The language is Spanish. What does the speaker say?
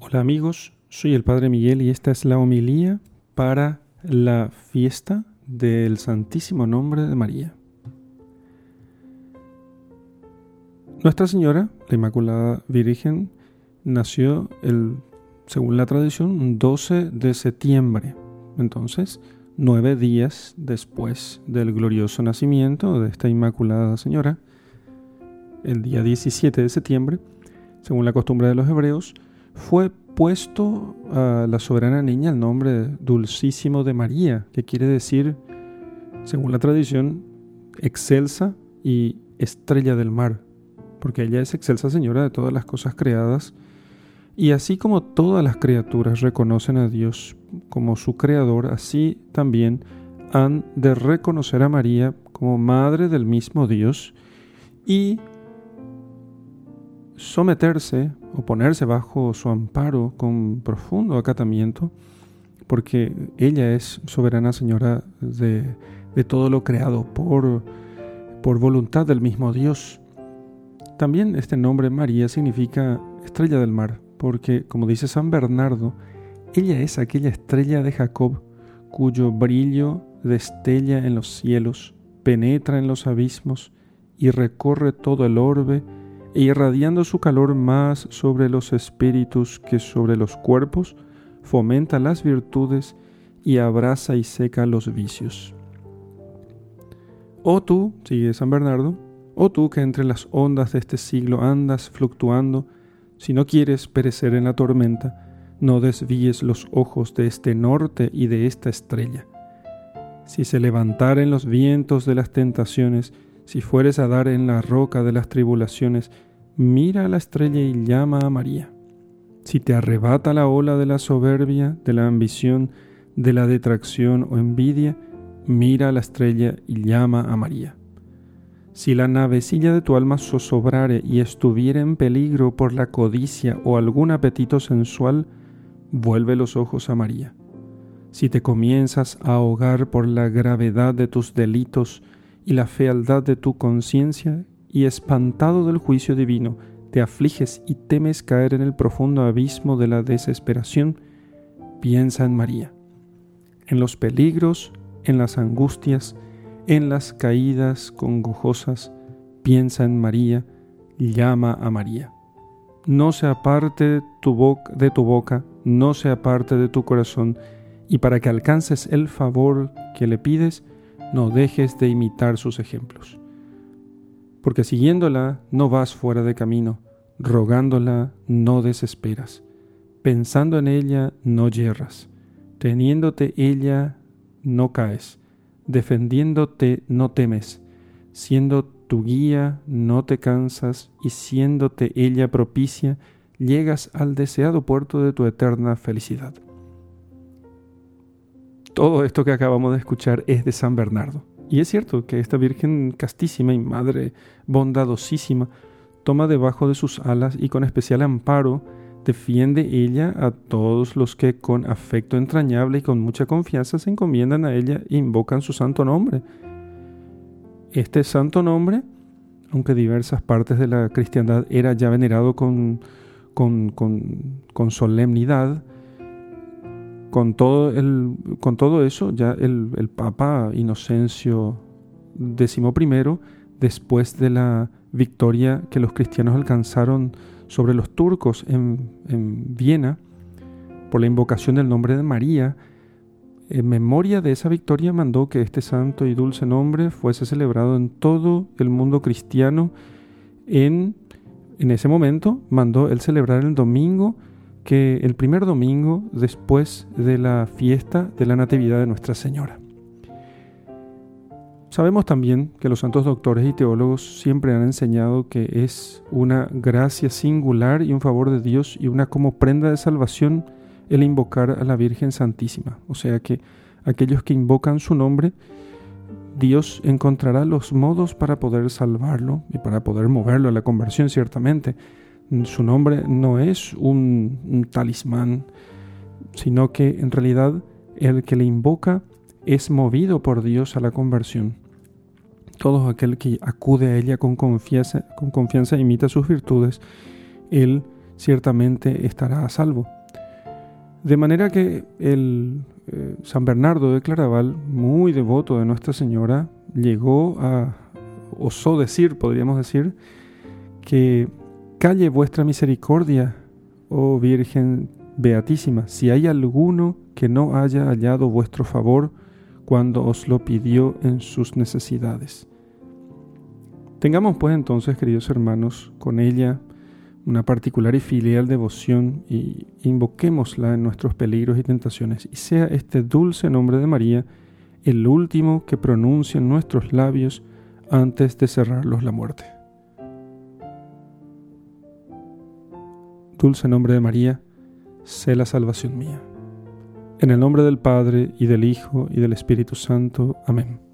Hola amigos, soy el Padre Miguel y esta es la homilía para la fiesta del Santísimo Nombre de María. Nuestra Señora, la Inmaculada Virgen, nació el, según la tradición, 12 de septiembre. Entonces, nueve días después del glorioso nacimiento de esta Inmaculada Señora, el día 17 de septiembre, según la costumbre de los hebreos, fue puesto a la soberana niña el nombre dulcísimo de María, que quiere decir, según la tradición, excelsa y estrella del mar, porque ella es excelsa señora de todas las cosas creadas, y así como todas las criaturas reconocen a Dios como su creador, así también han de reconocer a María como madre del mismo Dios y someterse o ponerse bajo su amparo con profundo acatamiento, porque ella es soberana señora de, todo lo creado por, por voluntad del mismo Dios. También este nombre María significa estrella del mar, porque como dice San Bernardo, ella es aquella estrella de Jacob cuyo brillo destella en los cielos, penetra en los abismos y recorre todo el orbe e irradiando su calor más sobre los espíritus que sobre los cuerpos, fomenta las virtudes y abraza y seca los vicios. Oh tú, sigue San Bernardo, oh tú que entre las ondas de este siglo andas fluctuando, si no quieres perecer en la tormenta, no desvíes los ojos de este norte y de esta estrella. Si se levantaren los vientos de las tentaciones, si fueres a dar en la roca de las tribulaciones, mira a la estrella y llama a María. Si te arrebata la ola de la soberbia, de la ambición, de la detracción o envidia, mira a la estrella y llama a María. Si la navecilla de tu alma zozobrare y estuviera en peligro por la codicia o algún apetito sensual, vuelve los ojos a María. Si te comienzas a ahogar por la gravedad de tus delitos, y la fealdad de tu conciencia, y espantado del juicio divino, te afliges y temes caer en el profundo abismo de la desesperación, piensa en María, en los peligros, en las angustias, en las caídas congojosas, piensa en María, llama a María. No se aparte tu boca, de tu boca, no se aparte de tu corazón, y para que alcances el favor que le pides, no dejes de imitar sus ejemplos. Porque siguiéndola no vas fuera de camino, rogándola no desesperas, pensando en ella no yerras, teniéndote ella no caes, defendiéndote no temes, siendo tu guía no te cansas y siéndote ella propicia, llegas al deseado puerto de tu eterna felicidad. Todo esto que acabamos de escuchar es de San Bernardo. Y es cierto que esta Virgen castísima y Madre bondadosísima toma debajo de sus alas y con especial amparo defiende ella a todos los que con afecto entrañable y con mucha confianza se encomiendan a ella e invocan su santo nombre. Este santo nombre, aunque diversas partes de la cristiandad era ya venerado con, con, con, con solemnidad, con todo, el, con todo eso, ya el, el Papa Inocencio XI, después de la victoria que los cristianos alcanzaron sobre los turcos en, en Viena, por la invocación del nombre de María, en memoria de esa victoria mandó que este santo y dulce nombre fuese celebrado en todo el mundo cristiano. En, en ese momento mandó él celebrar el domingo que el primer domingo después de la fiesta de la Natividad de Nuestra Señora. Sabemos también que los santos doctores y teólogos siempre han enseñado que es una gracia singular y un favor de Dios y una como prenda de salvación el invocar a la Virgen Santísima. O sea que aquellos que invocan su nombre, Dios encontrará los modos para poder salvarlo y para poder moverlo a la conversión ciertamente su nombre no es un, talismán, sino que en realidad el que le invoca es movido por Dios a la conversión. Todo aquel que acude a ella con confianza, con confianza e imita sus virtudes, Él ciertamente estará a salvo. De manera que el eh, San Bernardo de Claraval, muy devoto de Nuestra Señora, llegó a, osó decir, podríamos decir, que calle vuestra misericordia, oh Virgen Beatísima, si hay alguno que no haya hallado vuestro favor cuando os lo pidió en sus necesidades. Tengamos pues entonces, queridos hermanos, con ella una particular y filial devoción y invoquémosla en nuestros peligros y tentaciones, y sea este dulce nombre de María el último que pronuncien nuestros labios antes de cerrarlos la muerte. Dulce nombre de María, sé la salvación mía. En el nombre del Padre, y del Hijo, y del Espíritu Santo. Amén.